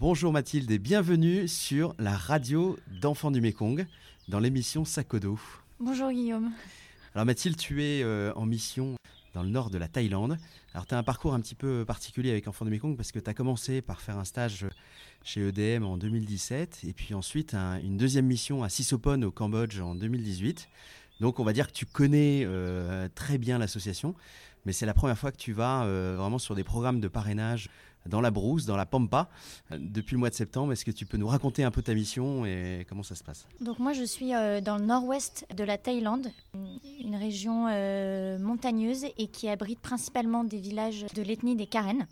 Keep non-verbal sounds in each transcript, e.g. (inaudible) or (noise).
Bonjour Mathilde et bienvenue sur la radio d'enfants du Mekong dans l'émission Sakodo. Bonjour Guillaume. Alors Mathilde, tu es euh, en mission dans le nord de la Thaïlande. Alors tu as un parcours un petit peu particulier avec Enfants du Mekong parce que tu as commencé par faire un stage chez EDM en 2017 et puis ensuite une deuxième mission à Sisopon au Cambodge en 2018. Donc on va dire que tu connais euh, très bien l'association, mais c'est la première fois que tu vas euh, vraiment sur des programmes de parrainage dans la brousse, dans la pampa, euh, depuis le mois de septembre. Est-ce que tu peux nous raconter un peu ta mission et comment ça se passe? Donc moi je suis dans le nord-ouest de la Thaïlande, une région montagneuse et qui abrite principalement des villages de l'ethnie des Karen.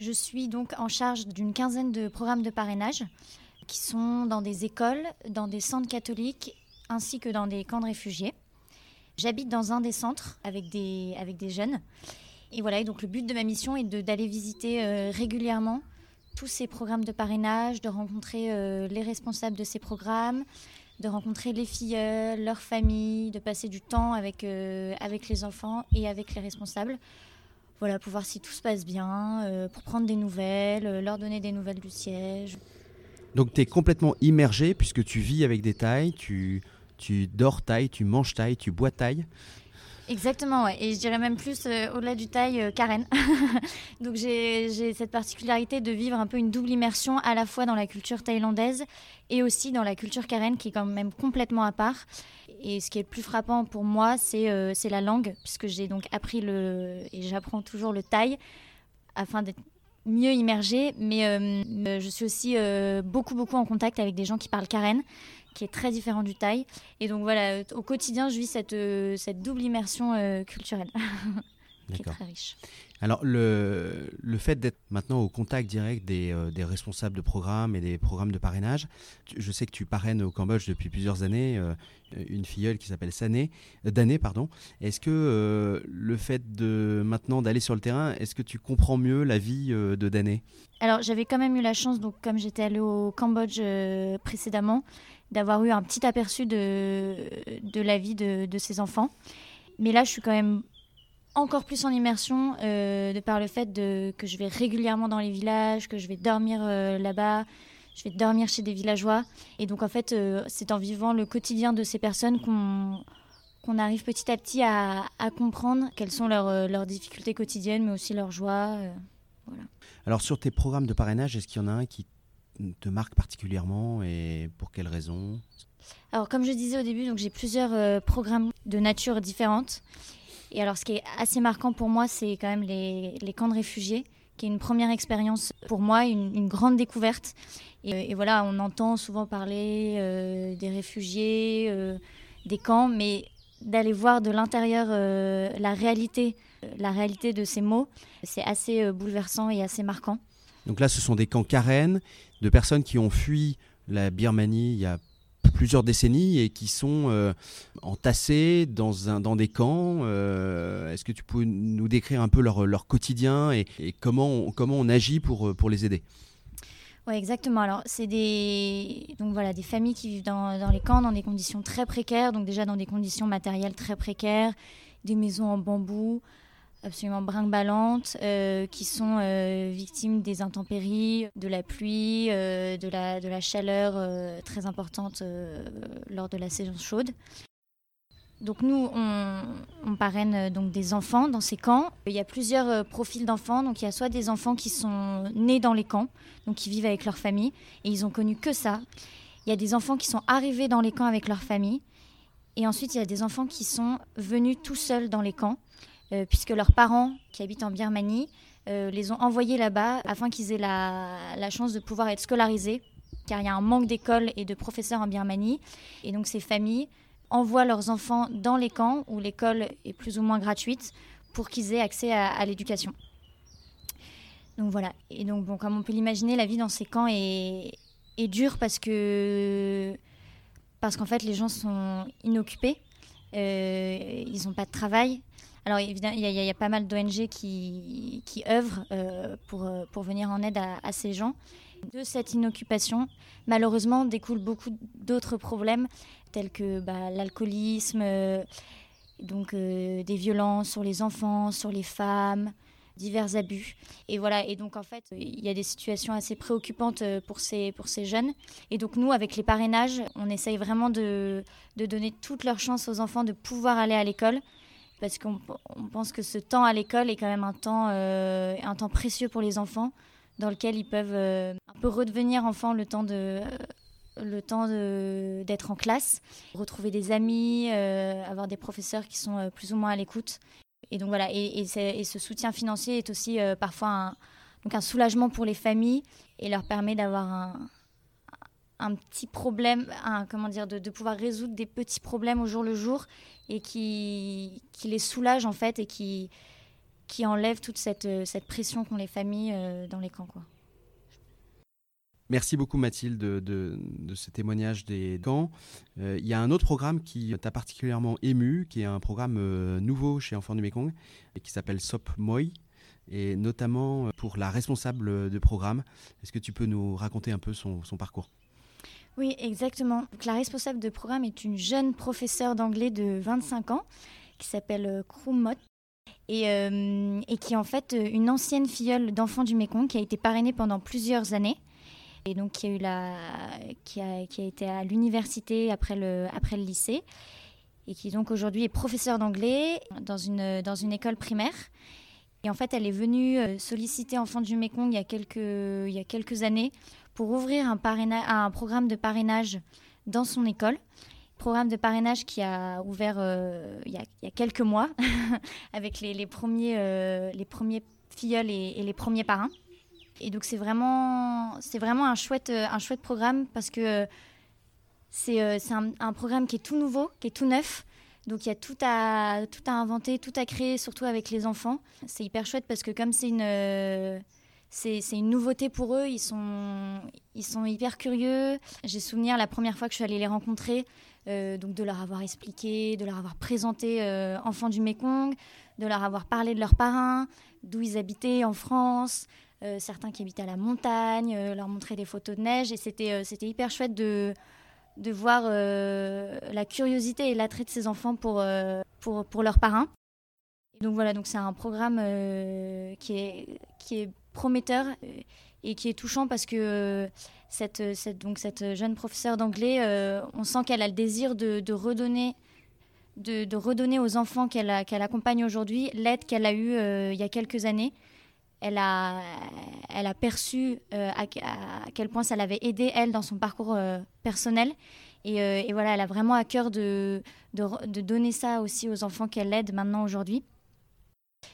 Je suis donc en charge d'une quinzaine de programmes de parrainage qui sont dans des écoles, dans des centres catholiques ainsi que dans des camps de réfugiés. J'habite dans un des centres avec des, avec des jeunes. Et voilà, donc le but de ma mission est d'aller visiter euh, régulièrement tous ces programmes de parrainage, de rencontrer euh, les responsables de ces programmes, de rencontrer les filles, leurs familles, de passer du temps avec, euh, avec les enfants et avec les responsables. Voilà, pour voir si tout se passe bien, pour prendre des nouvelles, leur donner des nouvelles du siège. Donc tu es complètement immergé puisque tu vis avec des tailles, tu, tu dors taille, tu manges taille, tu bois taille. Exactement, et je dirais même plus euh, au-delà du taille, euh, Karen. (laughs) Donc j'ai cette particularité de vivre un peu une double immersion à la fois dans la culture thaïlandaise et aussi dans la culture Karen qui est quand même complètement à part. Et ce qui est le plus frappant pour moi, c'est euh, la langue, puisque j'ai donc appris le, et j'apprends toujours le thaï afin d'être mieux immergée, mais je suis aussi beaucoup beaucoup en contact avec des gens qui parlent Karen qui est très différent du Thaï. Et donc voilà, au quotidien, je vis cette, euh, cette double immersion euh, culturelle. (laughs) qui est très riche. Alors, le, le fait d'être maintenant au contact direct des, euh, des, responsables de programmes et des programmes de parrainage, je sais que tu parraines au Cambodge depuis plusieurs années une filleule qui s'appelle Sané, Dané, pardon. Est-ce que le fait de maintenant d'aller sur le terrain, est-ce que tu comprends mieux la vie de Dané Alors, j'avais quand même eu la chance, donc comme j'étais allée au Cambodge précédemment, d'avoir eu un petit aperçu de, de la vie de, de, ces enfants. Mais là, je suis quand même encore plus en immersion euh, de par le fait de, que je vais régulièrement dans les villages, que je vais dormir euh, là-bas, je vais dormir chez des villageois. Et donc, en fait, euh, c'est en vivant le quotidien de ces personnes qu'on qu'on arrive petit à petit à, à comprendre quelles sont leurs, leurs, difficultés quotidiennes, mais aussi leurs joies. voilà. Alors, sur tes programmes de parrainage, est-ce qu'il y en a un qui te marque particulièrement et pour quelles raisons Alors, comme je disais au début, donc j'ai plusieurs programmes de nature différentes. Et alors, ce qui est assez marquant pour moi, c'est quand même les, camps de réfugiés, qui est une première expérience pour moi, une, grande découverte. Et, voilà, on entend souvent parler euh, des réfugiés, euh, des camps, mais d'aller voir de l'intérieur la réalité, la réalité de ces mots, c'est assez bouleversant et assez marquant. Donc là, ce sont des camps Karen de personnes qui ont fui la Birmanie il y a plusieurs décennies et qui sont euh, entassées dans, un, dans des camps. Euh, est-ce que tu peux nous décrire un peu leur, leur quotidien et, comment, on, comment on agit pour, pour les aider? Oui, exactement. Alors, c'est des, donc, voilà, des familles qui vivent dans, dans, les camps dans des conditions très précaires, donc déjà dans des conditions matérielles très précaires, des maisons en bambou, absolument brinque-ballantes, euh, qui sont euh, victimes des intempéries, de la pluie, euh, de, la, de la chaleur très importante lors de la saison chaude. Donc nous, on, on, parraine donc des enfants dans ces camps. Il y a plusieurs profils d'enfants. Donc il y a soit des enfants qui sont nés dans les camps, donc qui vivent avec leur famille, et ils ont connu que ça. Il y a des enfants qui sont arrivés dans les camps avec leur famille. Et ensuite, il y a des enfants qui sont venus tout seuls dans les camps puisque leurs parents, qui habitent en Birmanie, euh, les ont envoyés là-bas afin qu'ils aient la, chance de pouvoir être scolarisés, car il y a un manque d'écoles et de professeurs en Birmanie. Et donc ces familles envoient leurs enfants dans les camps où l'école est plus ou moins gratuite pour qu'ils aient accès à, l'éducation. Donc voilà. Et donc, comme on peut l'imaginer, la vie dans ces camps est, est dure parce que parce qu'en fait les gens sont inoccupés, euh, ils n'ont pas de travail, alors évidemment, il y, a pas mal d'ONG qui, qui œuvrent euh, pour, euh, pour venir en aide à, ces gens. De cette inoccupation, malheureusement, découlent beaucoup d'autres problèmes, tels que bah, l'alcoolisme, euh, donc des violences sur les enfants, sur les femmes, divers abus. Et voilà, et donc en fait, il y a des situations assez préoccupantes pour ces, pour ces jeunes. Et donc nous, avec les parrainages, on essaye vraiment de, de donner toutes leurs chances aux enfants de pouvoir aller à l'école. Parce qu'on pense que ce temps à l'école est quand même un temps, euh, un temps précieux pour les enfants, dans lequel ils peuvent euh, un peu redevenir enfants le temps de, le temps d'être en classe, retrouver des amis, avoir des professeurs qui sont plus ou moins à l'écoute. Et donc voilà, et, ce soutien financier est aussi euh, parfois donc un soulagement pour les familles et leur permet d'avoir un, un, petit problème, comment dire, de, pouvoir résoudre des petits problèmes au jour le jour et qui, qui les soulage en fait et qui, qui enlève toute cette, cette pression qu'ont les familles euh, dans les camps. Quoi. Merci beaucoup Mathilde de, de, ce témoignage des camps. Euh, il y a un autre programme qui t'a particulièrement ému, qui est un programme euh, nouveau chez Enfants du Mekong, et qui s'appelle SOP Moi, et notamment euh, pour la responsable de programme. Est-ce que tu peux nous raconter un peu son, parcours? Oui, exactement. la responsable de programme est une jeune professeure d'anglais de 25 ans qui s'appelle Krumot. Et, et qui est en fait une ancienne filleule d'enfants du Mekong qui a été parrainée pendant plusieurs années et donc qui a, été à l'université après le, lycée et qui donc aujourd'hui est professeure d'anglais dans une, école primaire. Et en fait, elle est venue euh, solliciter Enfants du Mékong il y a quelques années pour ouvrir un, un programme de parrainage dans son école. Programme de parrainage qui a ouvert euh, il, y a, y a, quelques mois (laughs) avec les, les premiers, euh, les premiers filleuls et, les premiers parrains. Et donc c'est vraiment, c'est vraiment un chouette, euh, un chouette programme parce que c'est, c'est un, programme qui est tout nouveau, qui est tout neuf. Donc il y a tout à, tout à inventer, tout à créer, surtout avec les enfants. C'est hyper chouette parce que comme c'est une, c'est une nouveauté pour eux, ils sont, ils sont hyper curieux. J'ai souvenir la première fois que je suis allée les rencontrer, donc de leur avoir expliqué, de leur avoir présenté Enfants du Mékong, de leur avoir parlé de leurs parrains, d'où ils habitaient en France, euh, certains qui habitaient à la montagne, euh, leur montrer des photos de neige. Et c'était, euh, c'était hyper chouette de, de voir la curiosité et l'attrait de ces enfants pour, pour, pour leurs parrains. Donc voilà, donc c'est un programme qui est prometteur et qui est touchant parce que cette, cette, donc cette jeune professeure d'anglais, on sent qu'elle a le désir de, redonner de, redonner aux enfants qu'elle accompagne aujourd'hui l'aide qu'elle a eue il y a quelques années elle a, elle a perçu euh, à, quel point ça l'avait aidé, elle, dans son parcours euh, personnel. Euh, et, voilà, elle a vraiment à cœur de, de, donner ça aussi aux enfants qu'elle aide maintenant aujourd'hui.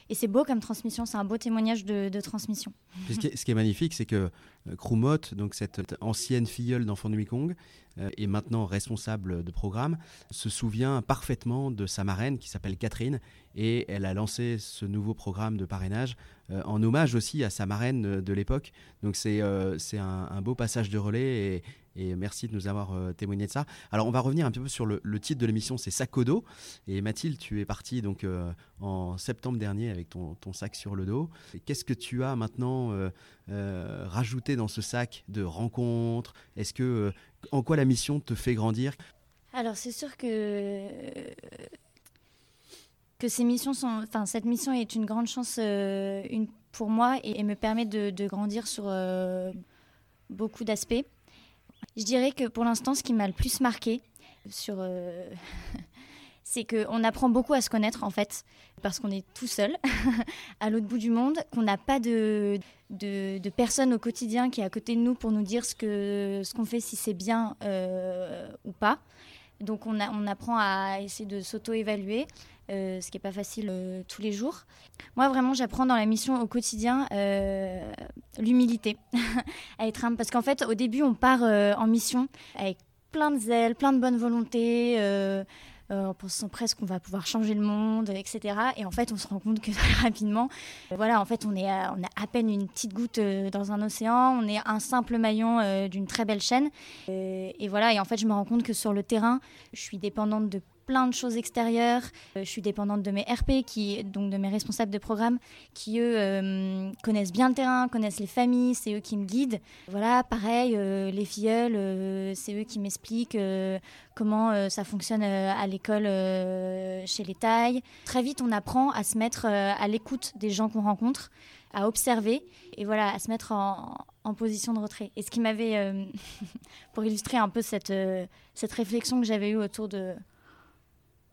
Et c'est beau comme transmission, c'est un beau témoignage de, transmission. Ce qui, est, magnifique, c'est que Krumot, donc cette ancienne filleule d'enfant du Mekong, et maintenant responsable de programme, se souvient parfaitement de sa marraine qui s'appelle Catherine et elle a lancé ce nouveau programme de parrainage euh, en hommage aussi à sa marraine euh, de l'époque. Donc c'est euh, un, beau passage de relais et, merci de nous avoir témoigné de ça. Alors on va revenir un petit peu sur le, titre de l'émission, c'est Sakodo. Et Mathilde, tu es partie donc en septembre dernier avec ton, ton sac sur le dos. Qu'est-ce que tu as maintenant rajouté dans ce sac de rencontres? Est-ce que en quoi la mission te fait grandir? Alors c'est sûr que que ces missions sont, enfin cette mission est une grande chance euh, une, pour moi et, me permet de, grandir sur euh, beaucoup d'aspects. Je dirais que pour l'instant, ce qui m'a le plus marqué sur, euh, (laughs) c'est qu'on apprend beaucoup à se connaître en fait, parce qu'on est tout seul (laughs) à l'autre bout du monde, qu'on n'a pas de, de, de, personnes au quotidien qui est à côté de nous pour nous dire ce que ce qu'on fait, si c'est bien ou pas. Donc on, apprend à essayer de s'auto-évaluer, euh, ce qui n'est pas facile euh, tous les jours. Moi, vraiment, j'apprends dans la mission au quotidien euh, l'humilité. (laughs) à être Parce qu'en fait, au début, on part en mission avec plein de zèle, plein de bonne volonté. En pensant presque qu'on va pouvoir changer le monde, etc. Et en fait, on se rend compte que (laughs) très rapidement, voilà, en fait, on est, on a à peine une petite goutte dans un océan, on est un simple maillon d'une très belle chaîne. et voilà, et en fait, je me rends compte que sur le terrain, je suis dépendante de plein de choses extérieures. je suis dépendante de mes RP, donc de mes responsables de programme, qui eux connaissent bien le terrain, connaissent les familles, c'est eux qui me guident. Voilà, pareil, les filleuls, c'est eux qui m'expliquent comment ça fonctionne à l'école chez les tailles. Très vite, on apprend à se mettre à l'écoute des gens qu'on rencontre à observer et voilà, à se mettre en, position de retrait. Et ce qui m'avait, euh, (laughs) pour illustrer un peu euh, cette réflexion que j'avais eue autour de,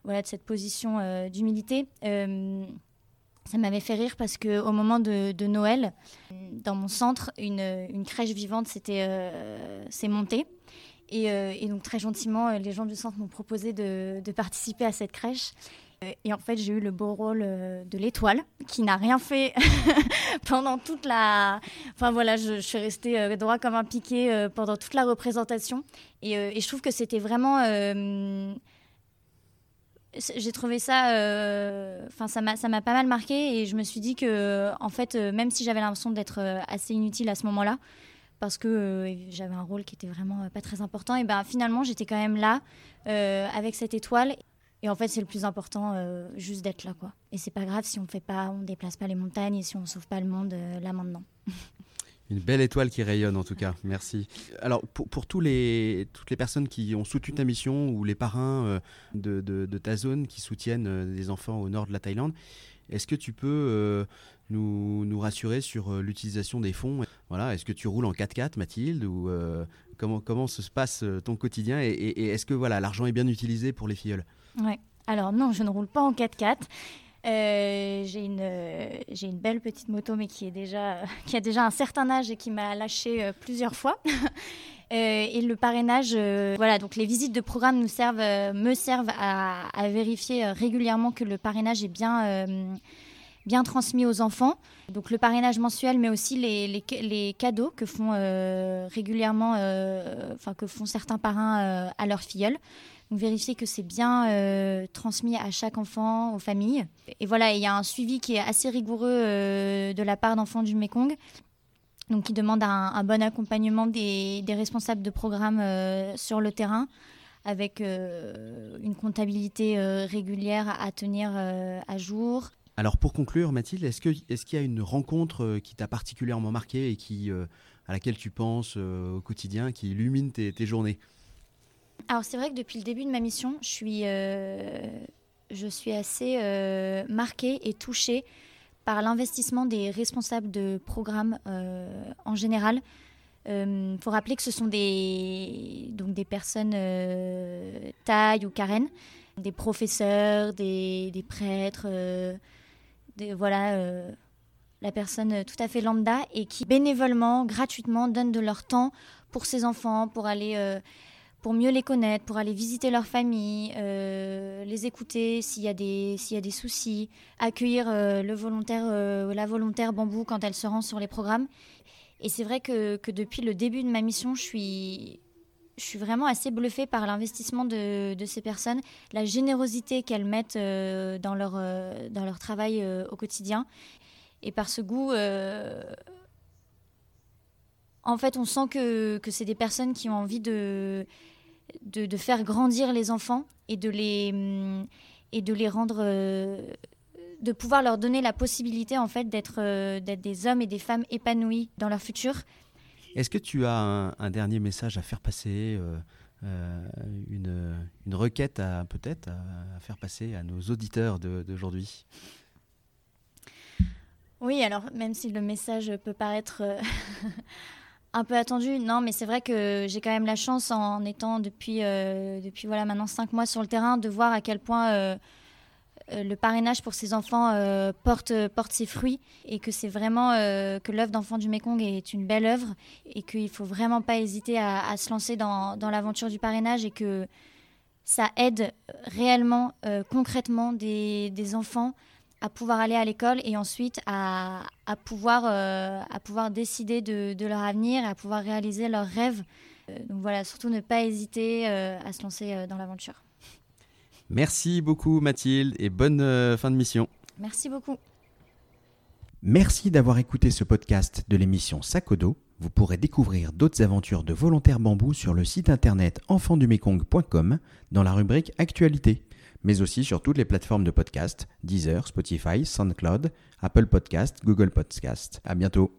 voilà, de cette position euh, d'humilité, ça m'avait fait rire parce qu'au moment de, Noël, dans mon centre, une, une crèche vivante s'est montée. Et, donc très gentiment, les gens du centre m'ont proposé de, participer à cette crèche. Euh, et en fait, j'ai eu le beau rôle euh, de l'étoile, qui n'a rien fait (laughs) pendant toute la. Enfin voilà, je, suis restée euh, droit comme un piqué pendant toute la représentation. Et je trouve que c'était vraiment. J'ai trouvé ça. Enfin, ça m'a, ça m'a pas mal marqué et je me suis dit que, en fait, même si j'avais l'impression d'être assez inutile à ce moment-là, parce que j'avais un rôle qui était vraiment pas très important, et ben finalement, j'étais quand même là avec cette étoile. Et en fait, c'est le plus important, euh, juste d'être là, quoi. Et c'est pas grave si on fait pas, on déplace pas les montagnes et si on sauve pas le monde euh, là maintenant. (laughs) Une belle étoile qui rayonne en tout cas, merci. Alors pour, pour toutes les personnes qui ont soutenu ta mission ou les parrains euh, de, de, ta zone qui soutiennent des enfants au nord de la Thaïlande, est-ce que tu peux nous, nous, rassurer sur l'utilisation des fonds? Voilà, Est-ce que tu roules en 4x4 Mathilde ou comment, comment se passe ton quotidien? Et, et est-ce que voilà, l'argent est bien utilisé pour les filleuls? Ouais. Alors non, je ne roule pas en 4x4. Euh, j'ai une, j'ai une belle petite moto, mais qui, est déjà, (laughs) qui a déjà un certain âge et qui m'a lâché euh, plusieurs fois. (laughs) Euh, et le parrainage, voilà, donc les visites de programme nous servent, me servent à, à, vérifier régulièrement que le parrainage est bien, bien transmis aux enfants. Donc le parrainage mensuel, mais aussi les, les, les cadeaux que font régulièrement, enfin que font certains parrains à leurs filleuls. Donc vérifier que c'est bien euh, transmis à chaque enfant, aux familles. Et voilà, il y a un suivi qui est assez rigoureux euh, de la part d'enfants du Mekong. Donc qui demande un, bon accompagnement des, responsables de programme euh, sur le terrain avec une comptabilité régulière à tenir à jour. Alors pour conclure, Mathilde, est-ce qu'il y a une rencontre qui t'a particulièrement marqué et qui, à laquelle tu penses au quotidien, qui illumine tes journées? Alors c'est vrai que depuis le début de ma mission, je suis, euh, je suis assez euh, marquée et touchée par l'investissement des responsables de programmes euh, en général. Il faut rappeler que ce sont des, donc des personnes taille ou carène, des professeurs, des, des prêtres, des, voilà, la personne tout à fait lambda et qui bénévolement, gratuitement, donnent de leur temps pour ses enfants, pour aller pour mieux les connaître, pour aller visiter leur famille, euh, les écouter s'il y, a des, y a des soucis, accueillir euh, le volontaire, euh, la volontaire bambou quand elle se rend sur les programmes. Et c'est vrai que, que, depuis le début de ma mission, je suis, je suis vraiment assez bluffée par l'investissement de, de ces personnes, la générosité qu'elles mettent dans, leur, dans leur travail au quotidien, et par ce goût en fait, on sent que, que c'est des personnes qui ont envie de, de, faire grandir les enfants et de les, mm, et de les rendre. Euh, de pouvoir leur donner la possibilité en fait d'être euh, d'être des hommes et des femmes épanouis dans leur futur. Est-ce que tu as un, dernier message à faire passer, euh, une, une, requête à peut-être à, faire passer à nos auditeurs d'aujourd'hui? Oui, alors même si le message peut paraître (laughs) un peu attendu, non, mais c'est vrai que j'ai quand même la chance en étant depuis, euh, depuis voilà, maintenant cinq mois sur le terrain de voir à quel point euh, euh, le parrainage pour ces enfants porte, porte ses fruits et que c'est vraiment que l'œuvre d'enfant du Mekong est une belle œuvre et qu'il ne faut vraiment pas hésiter à, se lancer dans, dans l'aventure du parrainage et que ça aide réellement, concrètement des, des enfants à pouvoir aller à l'école et ensuite à, à pouvoir, euh, à pouvoir décider de, de, leur avenir, à pouvoir réaliser leurs rêves. Euh, donc voilà, surtout ne pas hésiter euh, à se lancer dans l'aventure. Merci beaucoup Mathilde et bonne fin de mission. Merci beaucoup. Merci d'avoir écouté ce podcast de l'émission Sakodo. Vous pourrez découvrir d'autres aventures de volontaires bambou sur le site internet enfandumekong.com dans la rubrique Actualité. Mais aussi sur toutes les plateformes de podcast, Deezer, Spotify, SoundCloud, Apple Podcast, Google Podcast. À bientôt.